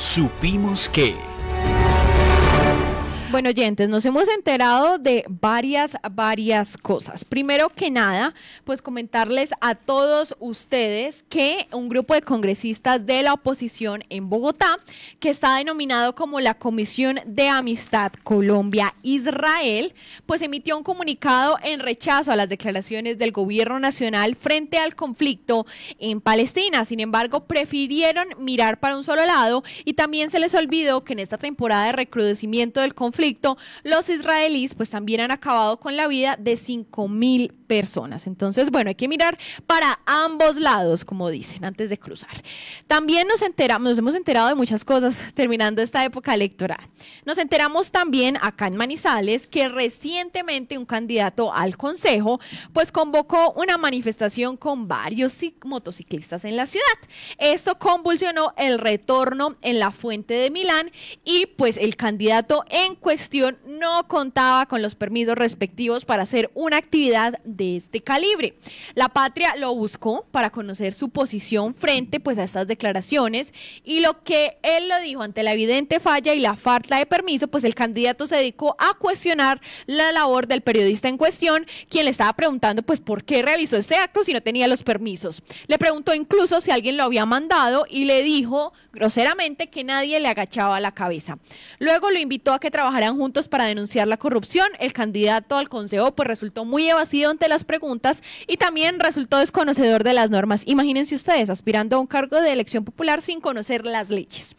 Supimos que... Bueno, oyentes, nos hemos enterado de varias, varias cosas. Primero que nada, pues comentarles a todos ustedes que un grupo de congresistas de la oposición en Bogotá, que está denominado como la Comisión de Amistad Colombia-Israel, pues emitió un comunicado en rechazo a las declaraciones del gobierno nacional frente al conflicto en Palestina. Sin embargo, prefirieron mirar para un solo lado y también se les olvidó que en esta temporada de recrudecimiento del conflicto, los israelíes pues también han acabado con la vida de 5 mil personas. Entonces, bueno, hay que mirar para ambos lados, como dicen, antes de cruzar. También nos enteramos, nos hemos enterado de muchas cosas terminando esta época electoral. Nos enteramos también acá en Manizales que recientemente un candidato al consejo pues convocó una manifestación con varios motociclistas en la ciudad. Esto convulsionó el retorno en la fuente de Milán y pues el candidato en no contaba con los permisos respectivos para hacer una actividad de este calibre. La patria lo buscó para conocer su posición frente pues a estas declaraciones y lo que él lo dijo ante la evidente falla y la falta de permiso, pues el candidato se dedicó a cuestionar la labor del periodista en cuestión, quien le estaba preguntando pues por qué realizó este acto si no tenía los permisos. Le preguntó incluso si alguien lo había mandado y le dijo groseramente que nadie le agachaba la cabeza. Luego lo invitó a que trabajara trabajarán juntos para denunciar la corrupción. El candidato al consejo pues resultó muy evasivo ante las preguntas y también resultó desconocedor de las normas. Imagínense ustedes aspirando a un cargo de elección popular sin conocer las leyes.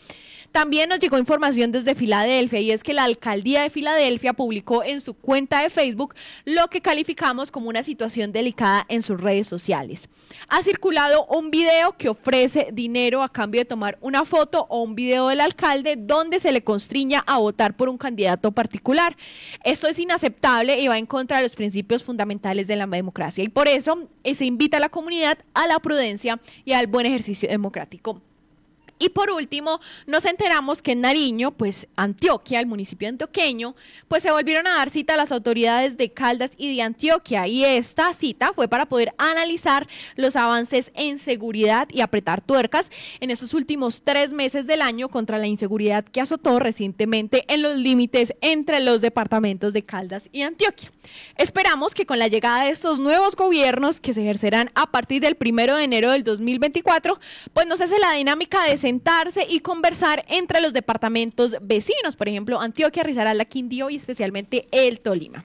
También nos llegó información desde Filadelfia y es que la alcaldía de Filadelfia publicó en su cuenta de Facebook lo que calificamos como una situación delicada en sus redes sociales. Ha circulado un video que ofrece dinero a cambio de tomar una foto o un video del alcalde donde se le constriña a votar por un candidato particular. Esto es inaceptable y va en contra de los principios fundamentales de la democracia y por eso se invita a la comunidad a la prudencia y al buen ejercicio democrático. Y por último, nos enteramos que en Nariño, pues Antioquia, el municipio antioqueño, pues se volvieron a dar cita a las autoridades de Caldas y de Antioquia. Y esta cita fue para poder analizar los avances en seguridad y apretar tuercas en estos últimos tres meses del año contra la inseguridad que azotó recientemente en los límites entre los departamentos de Caldas y Antioquia. Esperamos que con la llegada de estos nuevos gobiernos que se ejercerán a partir del primero de enero del 2024, pues nos hace la dinámica de sentarse y conversar entre los departamentos vecinos, por ejemplo, Antioquia, Risaralda, Quindío y especialmente el Tolima.